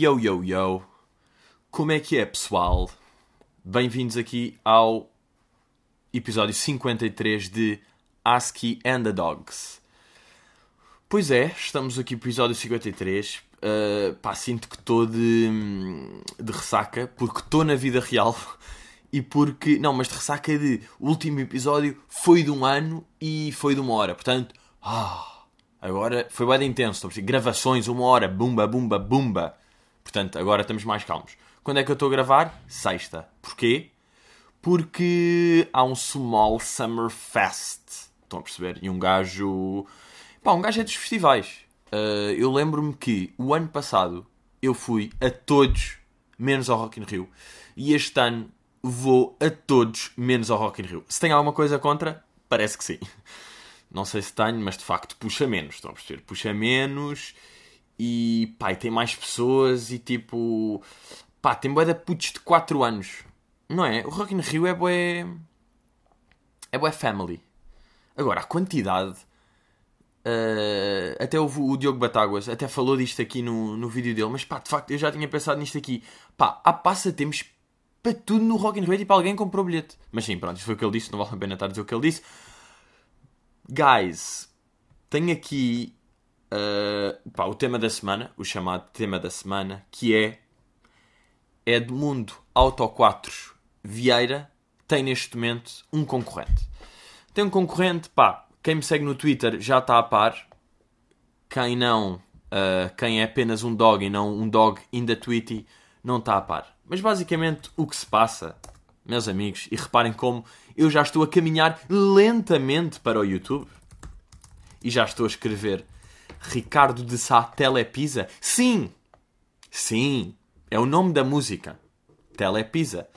Yo, yo, yo. Como é que é, pessoal? Bem-vindos aqui ao episódio 53 de ASCII and the Dogs. Pois é, estamos aqui no episódio 53. Uh, pá, sinto que estou de, de ressaca, porque estou na vida real e porque. Não, mas de ressaca de. O último episódio foi de um ano e foi de uma hora. Portanto, ah, agora foi bem intenso. Gravações, uma hora, bumba, bumba, bumba. Portanto, agora estamos mais calmos. Quando é que eu estou a gravar? Sexta. Porquê? Porque há um Small Summer Fest. Estão a perceber? E um gajo. Pá, um gajo é dos festivais. Uh, eu lembro-me que o ano passado eu fui a todos, menos ao Rock in Rio. E este ano vou a todos, menos ao Rock in Rio. Se tem alguma coisa contra, parece que sim. Não sei se tenho, mas de facto puxa menos. Estão a perceber? Puxa menos e pá, e tem mais pessoas e tipo. Pá, tem boé de putos de 4 anos. Não é? O Rock in Rio é boé. É boé family. Agora, a quantidade. Uh, até houve o Diogo Batáguas, até falou disto aqui no, no vídeo dele, mas pá, de facto eu já tinha pensado nisto aqui. Pá, há passatempos para tudo no Rock in Rio. Tipo, alguém comprou bilhete. Mas sim, pronto, isso foi o que ele disse, não vale a pena estar a dizer o que ele disse. Guys, tenho aqui uh, pá, o tema da semana, o chamado tema da semana, que é Edmundo Auto 4 Vieira tem neste momento um concorrente. Tem um concorrente, pá, quem me segue no Twitter já está a par. Quem não, uh, quem é apenas um dog e não um dog in the Tweety, não está a par. Mas basicamente o que se passa, meus amigos, e reparem como eu já estou a caminhar lentamente para o YouTube e já estou a escrever Ricardo de Sá Telepisa. Sim! Sim! É o nome da música. Telepisa.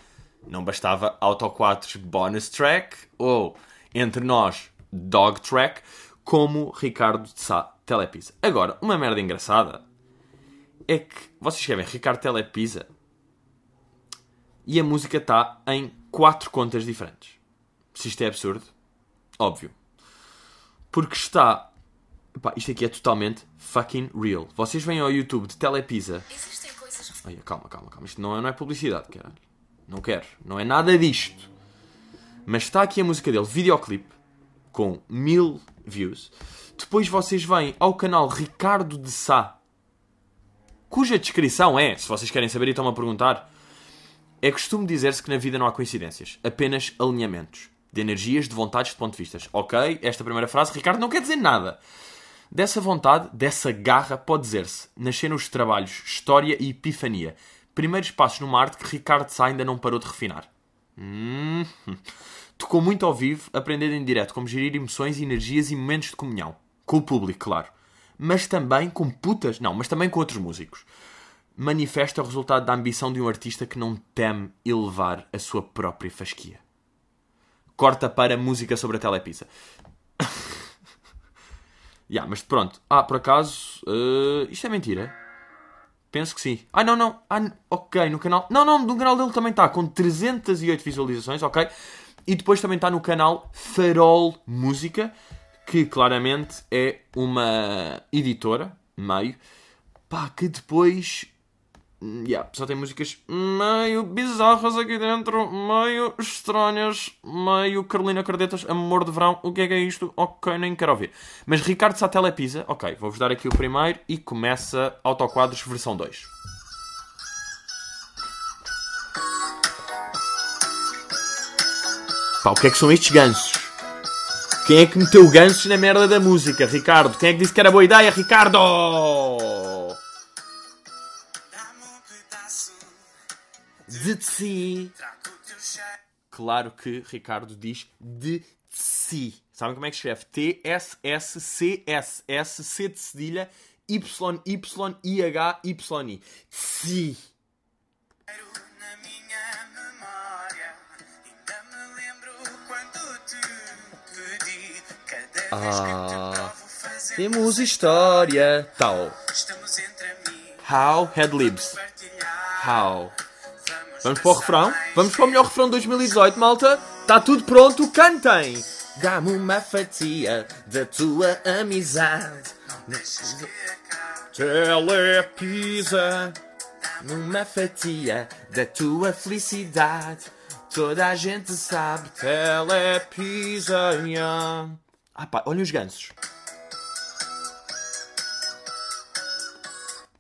Não bastava Auto 4 bonus track ou entre nós dog track como Ricardo de Sá Telepisa. Agora, uma merda engraçada é que vocês escrevem Ricardo Telepisa e a música está em quatro contas diferentes. Se isto é absurdo, óbvio. Porque está. Epá, isto aqui é totalmente fucking real. Vocês vêm ao YouTube de Telepisa. Existem coisas. Calma, calma, calma. Isto não é, não é publicidade, caralho. Não quero. Não é nada disto. Mas está aqui a música dele, videoclipe, com mil views. Depois vocês vêm ao canal Ricardo de Sá, cuja descrição é, se vocês querem saber e estão a perguntar, é costume dizer-se que na vida não há coincidências, apenas alinhamentos de energias, de vontades, de ponto de vistas. Ok, esta primeira frase, Ricardo, não quer dizer nada. Dessa vontade, dessa garra, pode dizer-se, nasceram os trabalhos História e Epifania, primeiros passos numa arte que Ricardo Sá ainda não parou de refinar. Hum, tocou muito ao vivo, aprendendo em direto como gerir emoções, energias e momentos de comunhão. Com o público, claro. Mas também com putas, não, mas também com outros músicos manifesta o resultado da ambição de um artista que não teme elevar a sua própria fasquia. Corta para música sobre a telepizza. yeah, mas pronto. Ah, por acaso, uh, isto é mentira? Penso que sim. Ah, não, não. Ah, ok, no canal. Não, não, no canal dele também está com 308 visualizações, ok? E depois também está no canal Farol Música, que claramente é uma editora, meio, pá, que depois yeah, só tem músicas meio bizarras aqui dentro, meio estranhas, meio Carolina Cardetas, Amor de Verão. O que é que é isto? Ok, nem quero ouvir. Mas Ricardo Satela Pisa, ok, vou-vos dar aqui o primeiro e começa Autoquadros versão 2. Pá, o que é que são estes gansos? Quem é que meteu gansos na merda da música, Ricardo? Quem é que disse que era boa ideia, Ricardo? De si. Claro que Ricardo diz de si. Sabem como é que escreve? T-S-S-C-S-S, C de cedilha, Y-Y-I-H-Y-I. Si. Ah, temos história tal. How headlibs. How. Vamos para o refrão? Vamos para o melhor refrão de 2018, malta? Está tudo pronto? Cantem! Dá-me uma fatia da tua amizade. Telepisa. numa fatia da tua felicidade. Toda a gente sabe, telepisa. Ah pá, olha os gansos.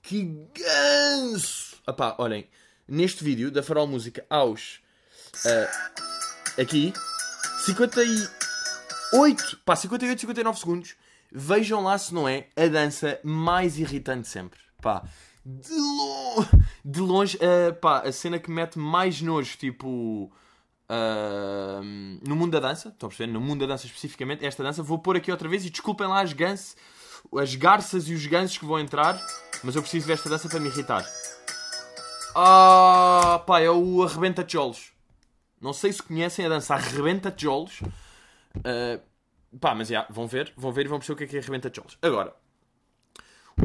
Que ganso! Ah pá, olhem, neste vídeo da Farol Música aos... Uh, aqui, 58, pá, 58, 59 segundos. Vejam lá se não é a dança mais irritante sempre. Pá, de, lo... de longe, uh, pá, a cena que mete mais nojo, tipo... Uh, no mundo da dança, estão a perceber? No mundo da dança especificamente, esta dança, vou pôr aqui outra vez e desculpem lá as gansos, as garças e os gansos que vão entrar, mas eu preciso ver esta dança para me irritar. Ah, pá, é o Arrebenta Tijolos. Não sei se conhecem a dança Arrebenta Tijolos. Uh, pá, mas já, vão ver, vão ver e vão perceber o que é que é Arrebenta Tijolos. Agora,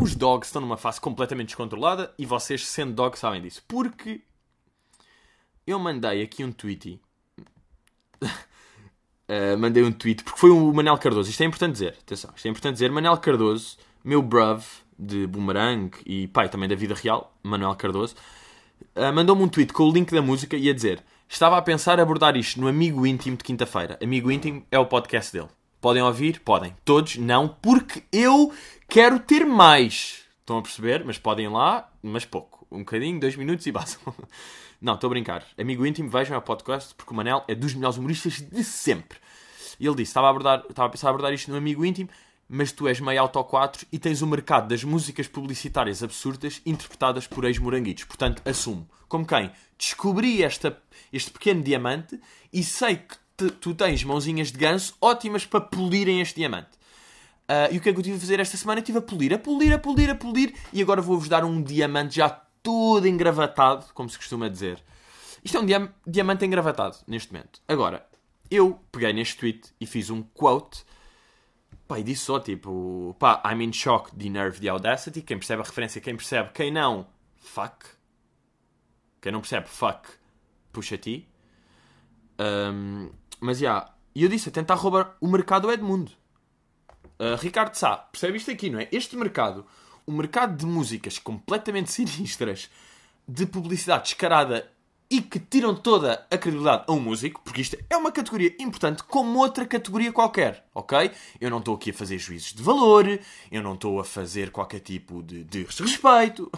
os dogs estão numa fase completamente descontrolada e vocês, sendo dogs, sabem disso. Porque eu mandei aqui um tweet uh, mandei um tweet, porque foi o Manel Cardoso. Isto é importante dizer, atenção, isto é importante dizer. Manel Cardoso, meu bruv de Boomerang e pai também da vida real, Manuel Cardoso, mandou-me um tweet com o link da música e a dizer: Estava a pensar abordar isto no Amigo Íntimo de quinta-feira. Amigo Íntimo é o podcast dele. Podem ouvir? Podem. Todos? Não, porque eu quero ter mais. Estão a perceber? Mas podem lá, mas pouco. Um bocadinho, dois minutos e basta. Não, estou a brincar. Amigo íntimo, vejam o podcast, porque o Manel é dos melhores humoristas de sempre. E ele disse: estava a, abordar, estava a pensar abordar isto no amigo íntimo, mas tu és meio auto 4 e tens o mercado das músicas publicitárias absurdas interpretadas por ex-moranguitos. Portanto, assumo. Como quem? Descobri esta, este pequeno diamante e sei que te, tu tens mãozinhas de ganso ótimas para polirem este diamante. Uh, e o que é que eu tive a fazer esta semana? Eu estive a polir, a polir, a polir, a polir e agora vou-vos dar um diamante já todo engravatado, como se costuma dizer. Isto é um diam diamante engravatado, neste momento. Agora, eu peguei neste tweet e fiz um quote. Pá, e disse só tipo, pá, I'm in shock de Nerve de Audacity. Quem percebe a referência, quem percebe, quem não, fuck. Quem não percebe, fuck, puxa ti. Um, mas já, yeah, e eu disse, a tentar roubar o mercado Edmundo. Uh, Ricardo Sá, percebe isto aqui, não é? Este mercado o mercado de músicas completamente sinistras, de publicidade descarada e que tiram toda a credibilidade a um músico, porque isto é uma categoria importante como outra categoria qualquer, ok? Eu não estou aqui a fazer juízos de valor, eu não estou a fazer qualquer tipo de, de respeito.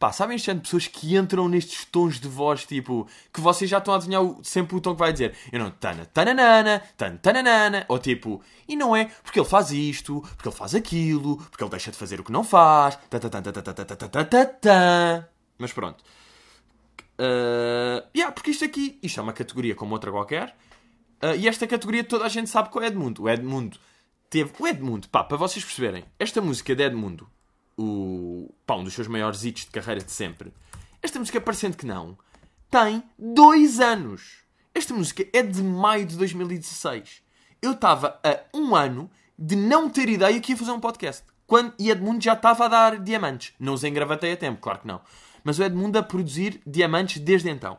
Pá, sabem este de pessoas que entram nestes tons de voz, tipo, que vocês já estão a adivinhar sempre o tom que vai dizer. Eu não, tana, tananana, tan, tananana, ou tipo, e não é porque ele faz isto, porque ele faz aquilo, porque ele deixa de fazer o que não faz, mas pronto. Uh, yeah, porque isto aqui, isto é uma categoria como outra qualquer, uh, e esta categoria toda a gente sabe que é o Edmundo. O Edmundo teve, o Edmundo, pá, para vocês perceberem, esta música de Edmundo, o, pá, um dos seus maiores hits de carreira de sempre. Esta música, parecendo que não, tem dois anos. Esta música é de maio de 2016. Eu estava a um ano de não ter ideia que ia fazer um podcast. Quando, e Edmundo já estava a dar diamantes. Não os engravatei a tempo, claro que não. Mas o Edmundo a produzir diamantes desde então.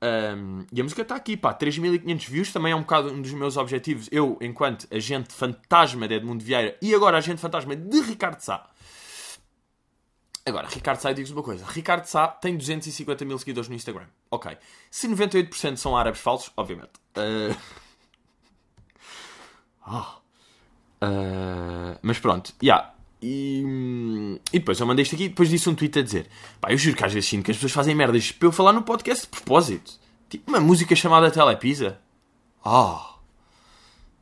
Um, e a música está aqui, pá, 3.500 views, também é um bocado um dos meus objetivos. Eu, enquanto agente fantasma de Edmundo Vieira e agora agente fantasma de Ricardo Sá, Agora, Ricardo Sá, digo-vos uma coisa. Ricardo Sá tem 250 mil seguidores no Instagram. Ok. Se 98% são árabes falsos, obviamente. Uh... Oh. Uh... Mas pronto, já. Yeah. E... e depois eu mandei isto aqui depois disse um tweet a dizer pá, eu juro que às vezes sinto que as pessoas fazem merdas para eu falar no podcast de propósito. Tipo uma música chamada Telepisa. Oh.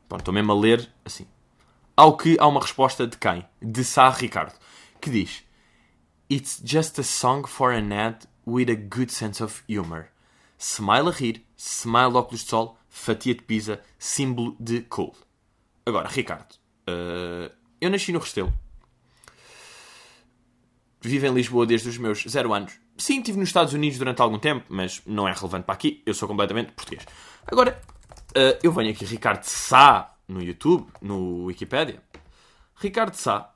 Pronto, estou mesmo a ler assim. Ao que há uma resposta de quem? De Sá Ricardo. Que diz It's just a song for an ad with a good sense of humor. Smile a rir, smile óculos de sol, fatia de pizza, símbolo de cool. Agora, Ricardo, uh, eu nasci no Restelo. Vivo em Lisboa desde os meus zero anos. Sim, estive nos Estados Unidos durante algum tempo, mas não é relevante para aqui. Eu sou completamente português. Agora, uh, eu venho aqui Ricardo Sá no YouTube, no Wikipedia. Ricardo Sá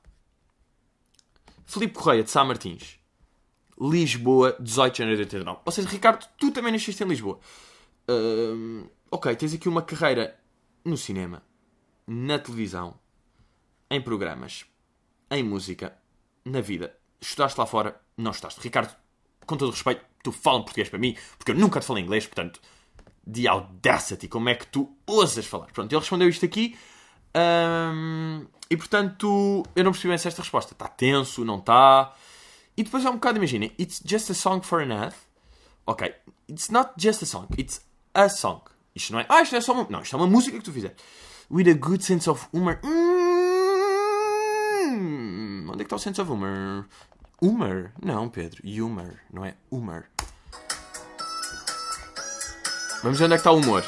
Filipe Correia, de Sá Martins. Lisboa, 18 de janeiro de 89. Ou seja, Ricardo, tu também nasceste em Lisboa. Uh, ok, tens aqui uma carreira no cinema, na televisão, em programas, em música, na vida. Estudaste lá fora? Não estudaste. Ricardo, com todo respeito, tu fala português para mim, porque eu nunca te falei inglês, portanto, the audacity, como é que tu ousas falar? Pronto, ele respondeu isto aqui. Um, e portanto, eu não percebi bem se esta resposta está tenso, não está. E depois é um bocado, imaginem, it's just a song for an ad. Ok, it's not just a song, it's a song. Isto não é, ah, isto é só uma. Não, isto é uma música que tu fizeste. With a good sense of humor. Hum, onde é que está o sense of humor? Humor? Não, Pedro, humor, não é humor. Vamos ver onde é que está o humor.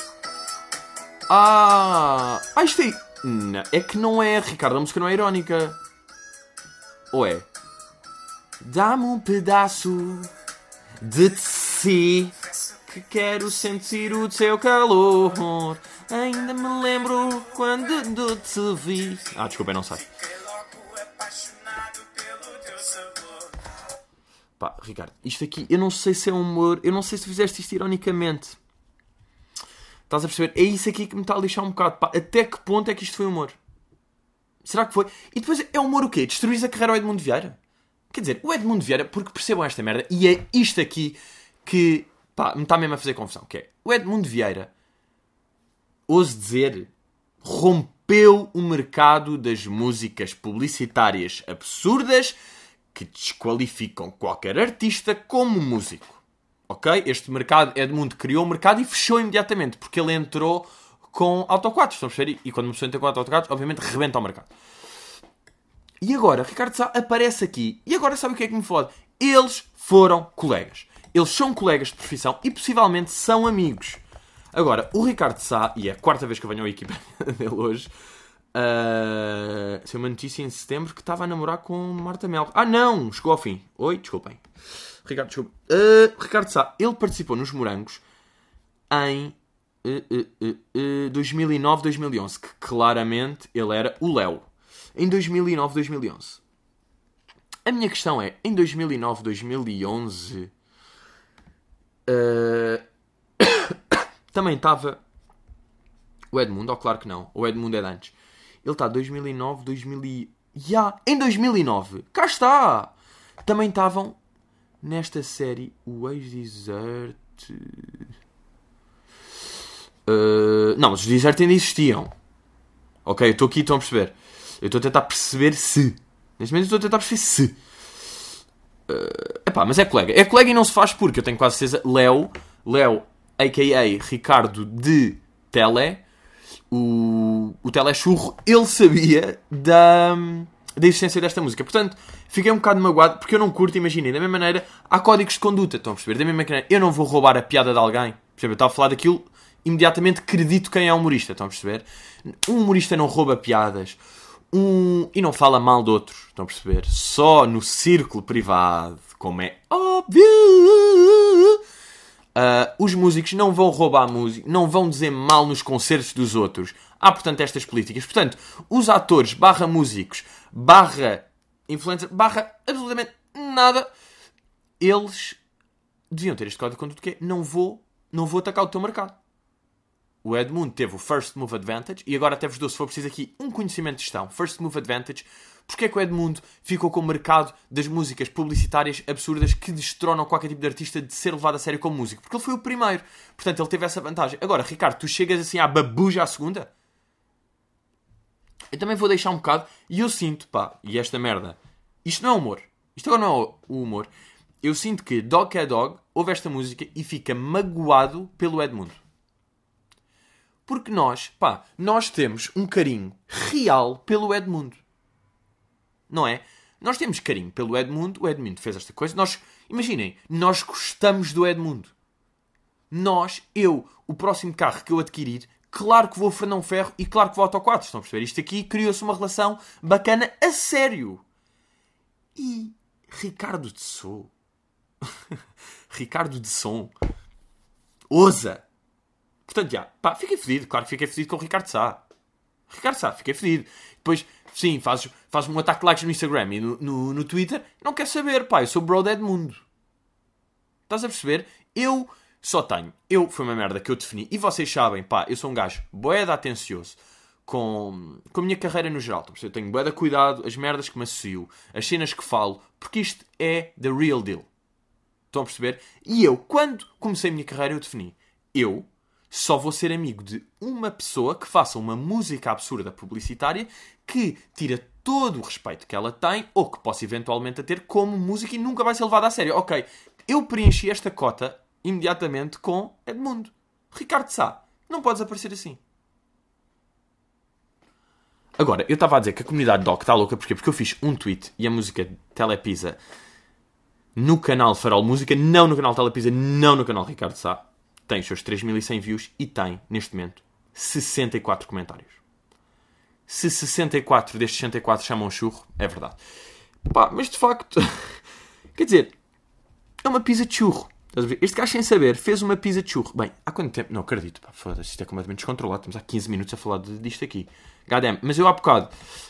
Ah! Ah, isto aí. Não, é que não é, Ricardo, a música não é irónica. Ou é? Dá-me um pedaço de si que quero sentir o seu calor. Ainda me lembro quando te vi. Ah, desculpa, não sei. Ricardo, isto aqui, eu não sei se é humor, eu não sei se fizeste isto ironicamente. Estás a perceber? É isso aqui que me está a lixar um bocado. Pá, até que ponto é que isto foi humor? Será que foi? E depois é humor o quê? Destruís a carreira ao Edmundo Vieira? Quer dizer, o Edmundo Vieira, porque percebam esta merda, e é isto aqui que pá, me está mesmo a fazer confusão, que é o Edmundo Vieira, ouso dizer, rompeu o mercado das músicas publicitárias absurdas que desqualificam qualquer artista como músico. Ok? Este mercado, Edmundo criou o mercado e fechou imediatamente, porque ele entrou com autoquadros, estão a perceber? E quando uma pessoa entra com autoquadros, obviamente rebenta o mercado. E agora, Ricardo Sá aparece aqui. E agora sabe o que é que me fode? Eles foram colegas. Eles são colegas de profissão e possivelmente são amigos. Agora, o Ricardo Sá, e é a quarta vez que eu venho à equipa dele hoje, uh, uma notícia em setembro que estava a namorar com Marta Mel. Ah, não! Chegou ao fim. Oi, desculpem. Ricardo, desculpa. Uh, Ricardo Sá, ele participou nos Morangos em uh, 2009, 2011, que claramente ele era o Léo em 2009, 2011. A minha questão é, em 2009, 2011, uh... também estava o Edmundo, oh, claro que não, o Edmundo é de antes. Ele está 2009, 2000 yeah, em 2009, cá está! Também estavam nesta série o ex-desert... Uh... Não, os desert ainda existiam. Ok, eu estou aqui, estão a perceber. Eu estou a tentar perceber se. Neste momento estou a tentar perceber se. Uh, epá, mas é colega. É colega e não se faz porque eu tenho quase certeza. Léo, Léo, a.k.a. Ricardo de Tele, o, o Telechurro, ele sabia da, da existência desta música. Portanto, fiquei um bocado magoado porque eu não curto, imaginei. Da mesma maneira, há códigos de conduta, estão a perceber? Da mesma maneira, eu não vou roubar a piada de alguém. Por exemplo, eu estava a falar daquilo, imediatamente acredito quem é o humorista, estão a perceber? Um humorista não rouba piadas um. E não fala mal de outros, estão a perceber? Só no círculo privado, como é óbvio. Uh, os músicos não vão roubar música, não vão dizer mal nos concertos dos outros. Há, portanto, estas políticas. Portanto, os atores, barra músicos, barra influencer, barra absolutamente nada, eles deviam ter este código de conduta que é não vou, não vou atacar o teu mercado o Edmundo teve o First Move Advantage e agora até vos dou, se for preciso aqui, um conhecimento de gestão. First Move Advantage. Porquê é que o Edmundo ficou com o mercado das músicas publicitárias absurdas que destronam qualquer tipo de artista de ser levado a sério como músico? Porque ele foi o primeiro. Portanto, ele teve essa vantagem. Agora, Ricardo, tu chegas assim à babuja à segunda? Eu também vou deixar um bocado e eu sinto, pá, e esta merda, isto não é humor. Isto agora não é o humor. Eu sinto que Dog é Dog ouve esta música e fica magoado pelo Edmundo. Porque nós, pá, nós temos um carinho real pelo Edmundo. Não é? Nós temos carinho pelo Edmundo, o Edmundo fez esta coisa. Nós, imaginem, nós gostamos do Edmundo. Nós, eu, o próximo carro que eu adquirir, claro que vou a Fernão Ferro e claro que vou ao Auto 4. Estão a perceber? Isto aqui criou-se uma relação bacana a sério. E Ricardo de Sou. Ricardo de Som. Ousa Portanto, já, pá, fiquei fedido. Claro que fiquei fedido com o Ricardo Sá. Ricardo Sá, fiquei fedido. Depois, sim, fazes, faz um ataque de likes no Instagram e no, no, no Twitter. Não quer saber, pá, eu sou bro de Edmundo. Estás a perceber? Eu só tenho. Eu, foi uma merda que eu defini. E vocês sabem, pá, eu sou um gajo boeda atencioso com, com a minha carreira no geral. Eu tenho boeda cuidado, as merdas que me associo, as cenas que falo, porque isto é the real deal. Estão a perceber? E eu, quando comecei a minha carreira, eu defini. Eu só vou ser amigo de uma pessoa que faça uma música absurda publicitária que tira todo o respeito que ela tem ou que possa eventualmente ter como música e nunca vai ser levada a sério. Ok, eu preenchi esta cota imediatamente com Edmundo. Ricardo Sá, não podes aparecer assim. Agora, eu estava a dizer que a comunidade Doc está louca porquê? porque eu fiz um tweet e a música Telepisa no canal Farol Música, não no canal Telepisa, não no canal Ricardo Sá. Tem os seus 3100 views e tem, neste momento, 64 comentários. Se 64 destes 64 chamam churro, é verdade. Pá, mas de facto, quer dizer, é uma pizza de churro. Este gajo, sem saber, fez uma pizza de churro. Bem, há quanto tempo? Não acredito, foda-se, isto é completamente descontrolado. Estamos há 15 minutos a falar disto aqui. Goddamn. Mas eu há bocado,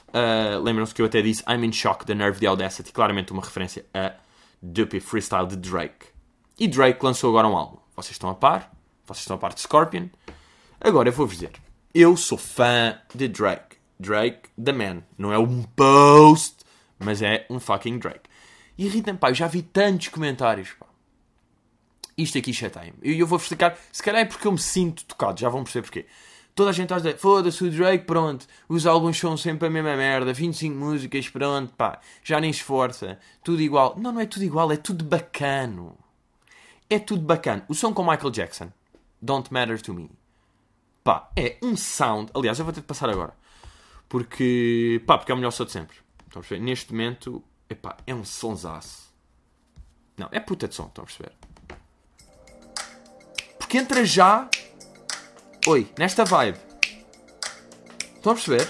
uh, lembram-se que eu até disse I'm in shock, The Nerve, The Audacity. Claramente uma referência a Duppy Freestyle de Drake. E Drake lançou agora um álbum. Vocês estão a par? Vocês estão a par de Scorpion? Agora eu vou-vos dizer. Eu sou fã de Drake. Drake, the man. Não é um post, mas é um fucking Drake. E irrita-me, pá, eu já vi tantos comentários, pá. Isto aqui chatei-me. E eu vou-vos explicar, se calhar é porque eu me sinto tocado, já vão perceber porquê. Toda a gente está a dizer, foda-se o Drake, pronto, os álbuns são sempre a mesma merda, 25 músicas, pronto, pá, já nem esforça, tudo igual. Não, não é tudo igual, é tudo bacano. É tudo bacana. O som com Michael Jackson, Don't Matter to Me, pá, é um sound. Aliás, eu vou ter de passar agora, porque, pá, porque é o melhor som de sempre. Estão a perceber? Neste momento, epá, é um sonsaço. Não, é puta de som, estão a perceber? Porque entra já Oi, nesta vibe. Estão a perceber?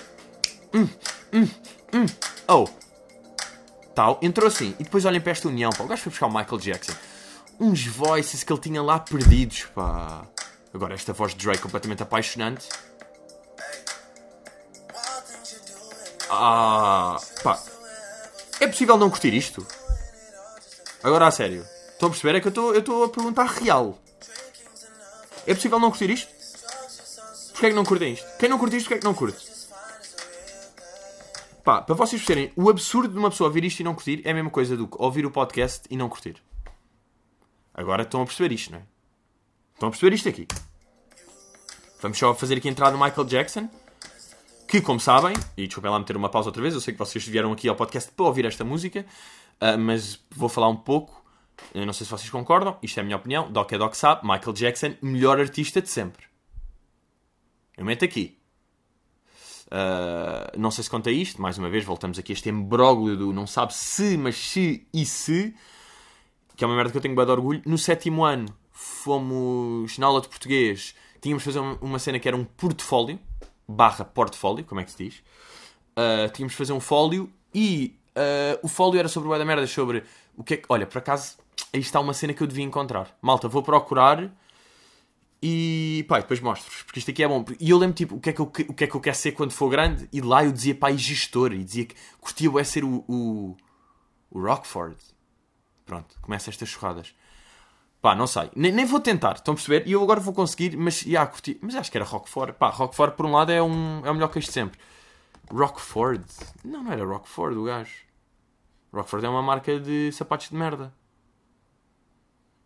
Hum, hum, hum. Oh. Tal, entrou assim. E depois olhem para esta união, pá. O gajo foi buscar o Michael Jackson. Uns voices que ele tinha lá perdidos, pá. Agora esta voz de Drake completamente apaixonante. Ah, pá. É possível não curtir isto? Agora a sério. Estão a perceber? É que eu estou a perguntar real. É possível não curtir isto? Porquê é que não curtem isto? Quem não curte isto, porquê é que não curte? Pá, para vocês perceberem, o absurdo de uma pessoa ouvir isto e não curtir é a mesma coisa do que ouvir o podcast e não curtir. Agora estão a perceber isto, não é? Estão a perceber isto aqui. Vamos só fazer aqui a entrada do Michael Jackson. Que, como sabem, e desculpem lá meter uma pausa outra vez, eu sei que vocês vieram aqui ao podcast para ouvir esta música, uh, mas vou falar um pouco. Eu não sei se vocês concordam, isto é a minha opinião. Doc é Doc sabe, Michael Jackson, melhor artista de sempre. Eu meto aqui. Uh, não sei se conta isto, mais uma vez, voltamos aqui a este embróglio do não sabe se, mas se e se, que é uma merda que eu tenho bem de orgulho. No sétimo ano, fomos na aula de português, tínhamos de fazer uma cena que era um portfólio, barra portfólio, como é que se diz? Uh, tínhamos de fazer um fólio e uh, o fólio era sobre o da merda, sobre o que é que. Olha, por acaso, aí está uma cena que eu devia encontrar. Malta, vou procurar e pá, depois mostro-vos, porque isto aqui é bom. E eu lembro, tipo, o que, é que eu, o que é que eu quero ser quando for grande, e lá eu dizia, pá, e gestor, e dizia que curtia o ser o, o, o Rockford. Pronto, começa estas churradas. Pá, não sei. Nem, nem vou tentar, estão a perceber? E eu agora vou conseguir, mas, já, curti. Mas acho que era Rockford. Pá, Rockford, por um lado, é, um, é o melhor queijo de sempre. Rockford? Não, não era Rockford o gajo. Rockford é uma marca de sapatos de merda.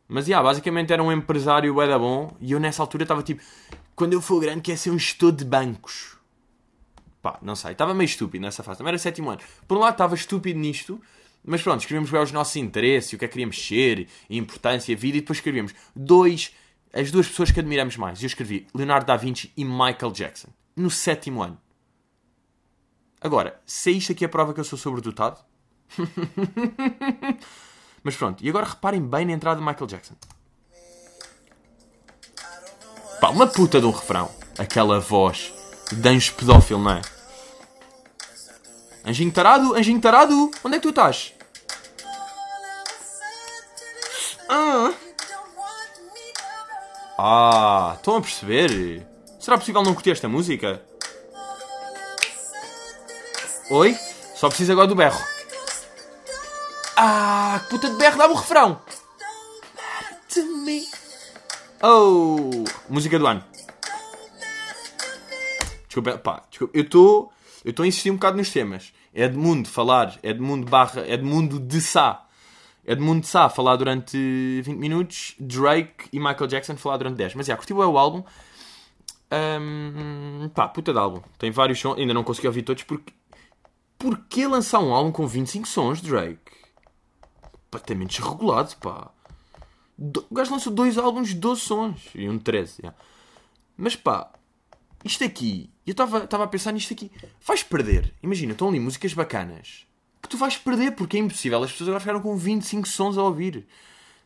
Mas, yeah, basicamente era um empresário era bom e eu nessa altura estava tipo, quando eu for grande quer ser um gestor de bancos. Pá, não sei, estava meio estúpido nessa fase. Também era sétimo ano. Por um lado estava estúpido nisto, mas pronto, escrevíamos bem os nossos interesses, o que é que queríamos ser, a importância, a vida, e depois escrevíamos dois, as duas pessoas que admiramos mais. Eu escrevi Leonardo da Vinci e Michael Jackson, no sétimo ano. Agora, se é isto aqui a prova que eu sou sobredotado, Mas pronto, e agora reparem bem na entrada de Michael Jackson. Pá, uma puta de um refrão. Aquela voz de anjo pedófilo, não é? Anjinho tarado, anjinho tarado, onde é que tu estás? Ah, ah estão a perceber? Será possível não curtir esta música? Oi? Só preciso agora do berro. Ah, que puta de berro, dá-me o refrão. Oh, música do ano. Desculpa, pá, desculpa. Eu estou eu a insistir um bocado nos temas. É de mundo falar, é de mundo barra, é de de Sá. Edmundo Sá a falar durante 20 minutos, Drake e Michael Jackson falar durante 10. Mas já, curti o álbum. Um, pá, puta de álbum. Tem vários sons, ainda não consegui ouvir todos porque. Porquê lançar um álbum com 25 sons, Drake? Completamente desregulado, pá. O gajo lançou dois álbuns de 12 sons e um de 13. Yeah. Mas pá, isto aqui, eu estava a pensar nisto aqui. Vais perder. Imagina, estão ali músicas bacanas que tu vais perder porque é impossível. As pessoas agora ficaram com 25 sons a ouvir.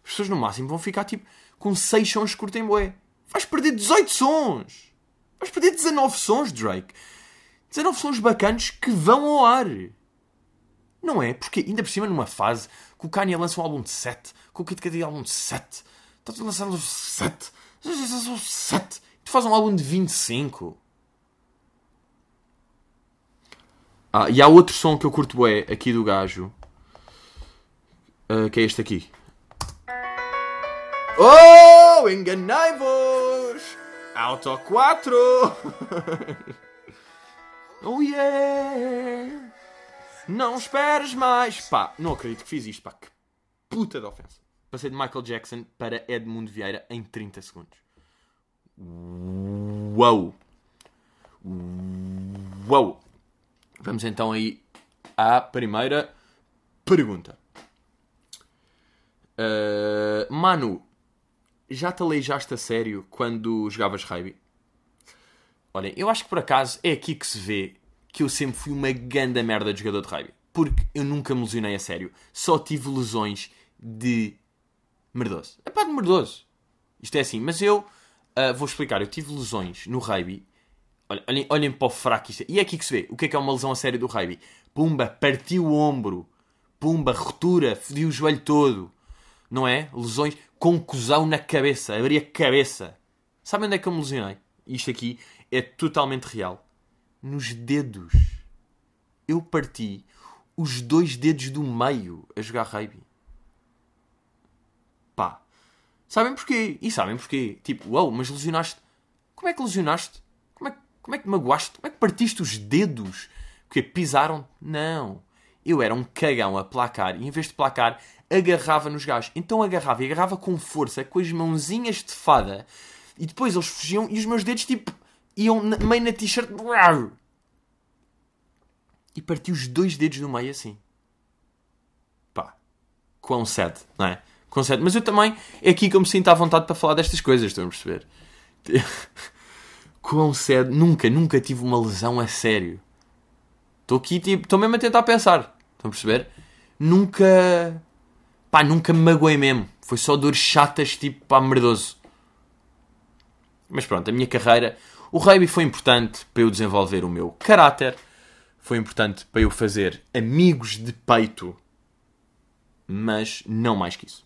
As pessoas no máximo vão ficar tipo com 6 sons que curtem bué. Vais perder 18 sons. Vais perder 19 sons, Drake. 19 sons bacanos que vão ao ar. Não é? Porque ainda por cima numa fase que o Kanye lança um álbum de 7, que o Kid Cudi álbum de 7, está tudo lançando 7, 7, tu fazes um álbum de 25. Ah, e há outro som que eu curto é aqui do gajo, uh, que é este aqui. Oh, enganai-vos! Auto 4! oh yeah! Não esperes mais! Pá, não acredito que fiz isto, pá, que puta de ofensa. Passei de Michael Jackson para Edmundo Vieira em 30 segundos. Uau! Uau! Vamos então aí à primeira pergunta. Uh, Manu, já te aleijaste a sério quando jogavas rugby? Olhem, eu acho que por acaso é aqui que se vê que eu sempre fui uma ganda merda de jogador de rugby. Porque eu nunca me lesionei a sério. Só tive lesões de merdoso. É pá, de merdoso. Isto é assim. Mas eu uh, vou explicar. Eu tive lesões no rugby. Olhem, olhem para o fraco isto. E é aqui que se vê. O que é que é uma lesão a sério do rugby? Pumba, partiu o ombro. Pumba, ruptura, fodiu o joelho todo. Não é? Lesões com cozão na cabeça. Abri a cabeça. Sabem onde é que eu me lesionei? Isto aqui é totalmente real nos dedos. Eu parti os dois dedos do meio a jogar rugby. Pá. Sabem porquê? E sabem porquê? Tipo, uau, wow, mas lesionaste. Como é que lesionaste? Como é, como é que magoaste? Como é que partiste os dedos? Porque pisaram? Não. Eu era um cagão a placar e em vez de placar, agarrava nos gajos. Então agarrava e agarrava com força, com as mãozinhas de fada. E depois eles fugiam e os meus dedos, tipo, iam meio na t-shirt. E parti os dois dedos no meio assim. Pá. Quão sad, não é? Sad. Mas eu também. É aqui que eu me sinto à vontade para falar destas coisas, estão a perceber? Sad. Nunca, nunca tive uma lesão a sério. Estou aqui, tipo. Estou mesmo a tentar pensar. Estão a perceber? Nunca. Pá, nunca me magoei mesmo. Foi só dores chatas, tipo, pá, merdoso. Mas pronto, a minha carreira o rugby foi importante para eu desenvolver o meu caráter, foi importante para eu fazer amigos de peito, mas não mais que isso.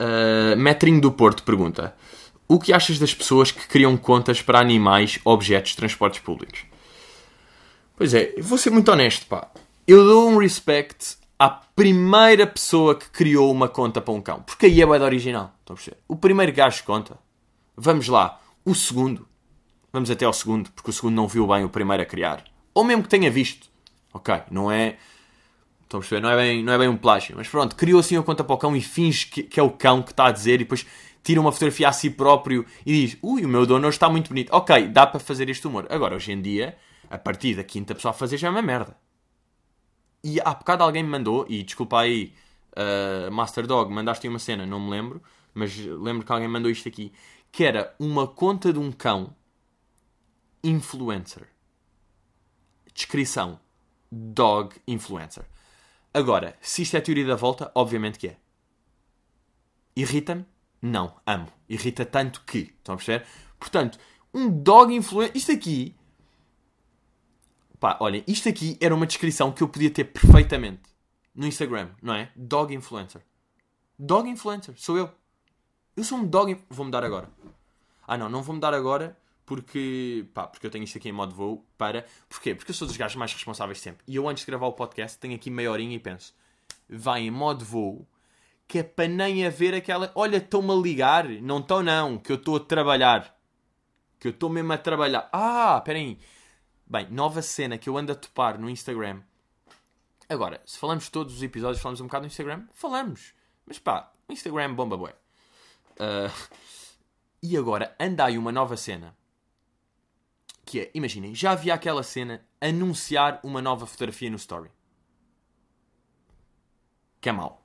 Uh, Metrinho do Porto pergunta: O que achas das pessoas que criam contas para animais, objetos, transportes públicos? Pois é, vou ser muito honesto, pá. Eu dou um respect à primeira pessoa que criou uma conta para um cão. Porque aí é o original. Estão a perceber? O primeiro gajo conta. Vamos lá. O segundo. Vamos até ao segundo, porque o segundo não viu bem o primeiro a criar. Ou mesmo que tenha visto. Ok, não é. Estão a perceber? Não é bem, não é bem um plágio. Mas pronto, criou assim a conta para o cão e finge que, que é o cão que está a dizer e depois tira uma fotografia a si próprio e diz: Ui, o meu dono hoje está muito bonito. Ok, dá para fazer este humor. Agora, hoje em dia, a partir da quinta pessoa a fazer já é uma merda. E há bocado alguém me mandou, e desculpa aí, uh, Master Dog, mandaste uma cena, não me lembro, mas lembro que alguém mandou isto aqui que era uma conta de um cão influencer. Descrição: dog influencer. Agora, se isto é a teoria da volta, obviamente que é. Irrita-me? Não, amo. Irrita tanto que. Estão a perceber? Portanto, um dog influencer. Isto aqui. Pá, olhem, isto aqui era uma descrição que eu podia ter perfeitamente no Instagram, não é? Dog influencer. Dog influencer, sou eu. Eu sou um dog. Vou-me dar agora. Ah, não, não vou-me dar agora porque. pá, porque eu tenho isto aqui em modo voo para. Porquê? Porque eu sou dos gajos mais responsáveis sempre. E eu, antes de gravar o podcast, tenho aqui meia horinha e penso. Vai em modo voo que é para nem haver aquela. Olha, estão-me a ligar. Não estão, não. Que eu estou a trabalhar. Que eu estou mesmo a trabalhar. Ah, espera aí. Bem, nova cena que eu ando a topar no Instagram. Agora, se falamos todos os episódios, falamos um bocado no Instagram, falamos. Mas pá, o Instagram bomba bué. Uh, e agora anda aí uma nova cena. Que é, imaginem, já havia aquela cena anunciar uma nova fotografia no story. Que é mau.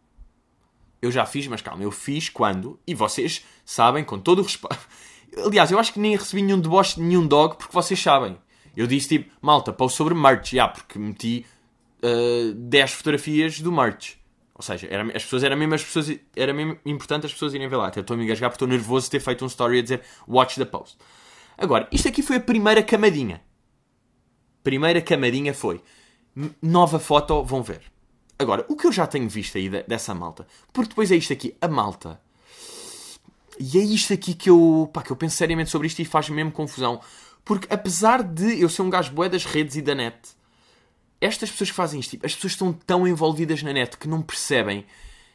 Eu já fiz, mas calma, eu fiz quando, e vocês sabem, com todo o respeito. Aliás, eu acho que nem recebi nenhum deboche de nenhum dog, porque vocês sabem. Eu disse tipo, malta, post sobre merch, já, porque meti uh, eh, 10 fotografias do merch. Ou seja, era, as pessoas, era mesmo as pessoas, era mesmo importante as pessoas irem ver lá. Até estou a me engasgar porque estou nervoso de ter feito um story a dizer watch the post. Agora, isto aqui foi a primeira camadinha. Primeira camadinha foi nova foto, vão ver. Agora, o que eu já tenho visto aí dessa malta, porque depois é isto aqui, a malta. E é isto aqui que eu, pá, que eu penso seriamente sobre isto e faz mesmo confusão. Porque apesar de eu ser um gajo bué das redes e da net, estas pessoas que fazem isto, tipo, as pessoas estão tão envolvidas na net que não percebem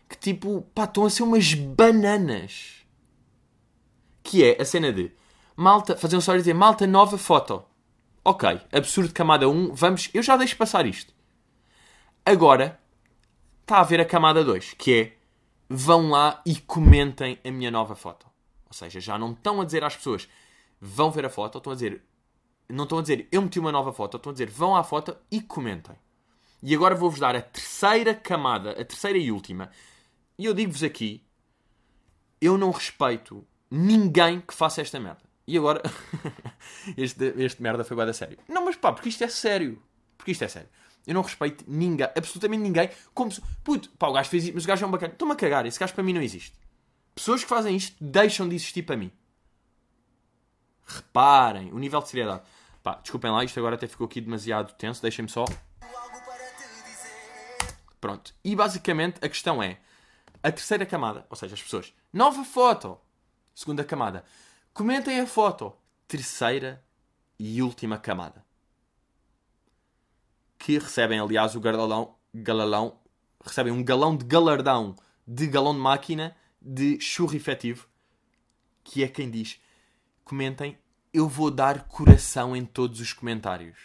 que, tipo, pá, estão a ser umas bananas. Que é a cena de malta, fazer um story e dizer malta, nova foto. Ok, absurdo camada 1, vamos, eu já deixo passar isto. Agora, está a ver a camada 2, que é vão lá e comentem a minha nova foto. Ou seja, já não estão a dizer às pessoas vão ver a foto, estão a dizer não estão a dizer eu meti uma nova foto, estão a dizer vão à foto e comentem. E agora vou-vos dar a terceira camada, a terceira e última. E eu digo-vos aqui, eu não respeito ninguém que faça esta merda. E agora, este, este merda foi da sério. Não, mas pá, porque isto é sério. Porque isto é sério. Eu não respeito ninguém, absolutamente ninguém. Como se, puto, pá, o gajo fez isto, mas o gajo é um bacana. Estou-me a cagar, esse gajo para mim não existe. Pessoas que fazem isto deixam de existir para mim. Reparem o nível de seriedade. Pá, desculpem lá, isto agora até ficou aqui demasiado tenso, deixem-me só. Pronto. E basicamente a questão é: a terceira camada, ou seja, as pessoas, nova foto. Segunda camada, comentem a foto. Terceira e última camada. Que recebem, aliás, o galalão, galalão recebem um galão de galardão de galão de máquina de churro efetivo, que é quem diz: comentem eu vou dar coração em todos os comentários.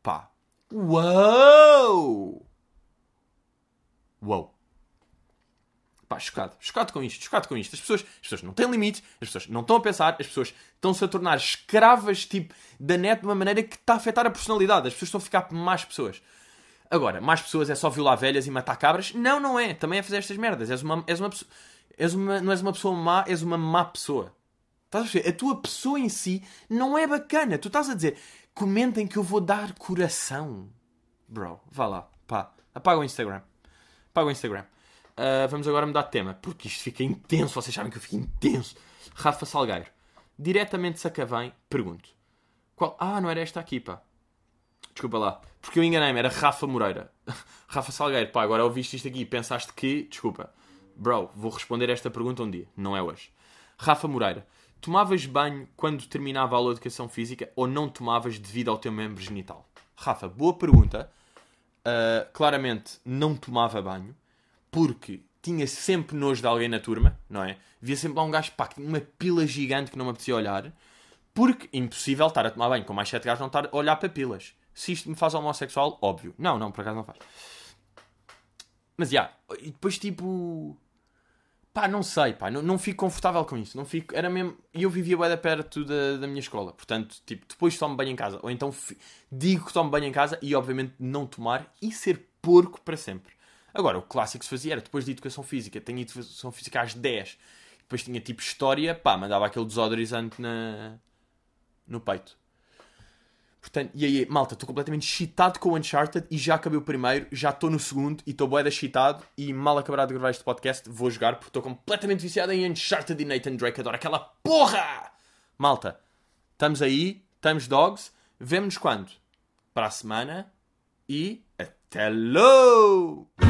Pá. Uou! Uou. Pá, chocado. Chocado com isto. Chocado com isto. As pessoas, as pessoas não têm limites. As pessoas não estão a pensar. As pessoas estão-se a tornar escravas, tipo, da net de uma maneira que está a afetar a personalidade. As pessoas estão a ficar por mais pessoas. Agora, mais pessoas é só violar velhas e matar cabras? Não, não é. Também é fazer estas merdas. És uma, és uma, és uma, não és uma pessoa má, és uma má pessoa. Estás a ver? A tua pessoa em si não é bacana. Tu estás a dizer, comentem que eu vou dar coração. Bro, vá lá. Pá, apaga o Instagram. Apaga o Instagram. Uh, vamos agora mudar de tema. Porque isto fica intenso. Vocês sabem que eu fico intenso. Rafa Salgueiro. Diretamente de Sacavém, pergunto. Qual... Ah, não era esta aqui, pá. Desculpa lá. Porque eu enganei-me. Era Rafa Moreira. Rafa Salgueiro. Pá, agora ouviste isto aqui e pensaste que... Desculpa. Bro, vou responder esta pergunta um dia. Não é hoje. Rafa Moreira. Tomavas banho quando terminava a aula de educação física ou não tomavas devido ao teu membro genital? Rafa, boa pergunta. Uh, claramente não tomava banho porque tinha sempre nojo de alguém na turma, não é? Via sempre lá um gajo, pá, uma pila gigante que não me apetecia olhar. Porque impossível estar a tomar banho com mais sete gajos não estar a olhar para pilas. Se isto me faz homossexual, óbvio. Não, não, por acaso não faz. Mas já, yeah, e depois tipo. Pá, não sei, pá, não, não fico confortável com isso. Não fico, era mesmo. E eu vivia bem perto da, da minha escola. Portanto, tipo, depois tomo banho em casa. Ou então digo que tomo banho em casa e, obviamente, não tomar e ser porco para sempre. Agora, o clássico se fazia era depois de educação física. Tenho educação física às 10. Depois tinha tipo história, pá, mandava aquele desodorizante na... no peito. Portanto, e aí, malta, estou completamente excitado com o Uncharted e já acabei o primeiro, já estou no segundo e estou bué excitado e mal acabar de gravar este podcast vou jogar porque estou completamente viciado em Uncharted e Nathan Drake, adoro aquela porra! Malta, estamos aí, estamos dogs, vemo-nos quando? Para a semana e até logo!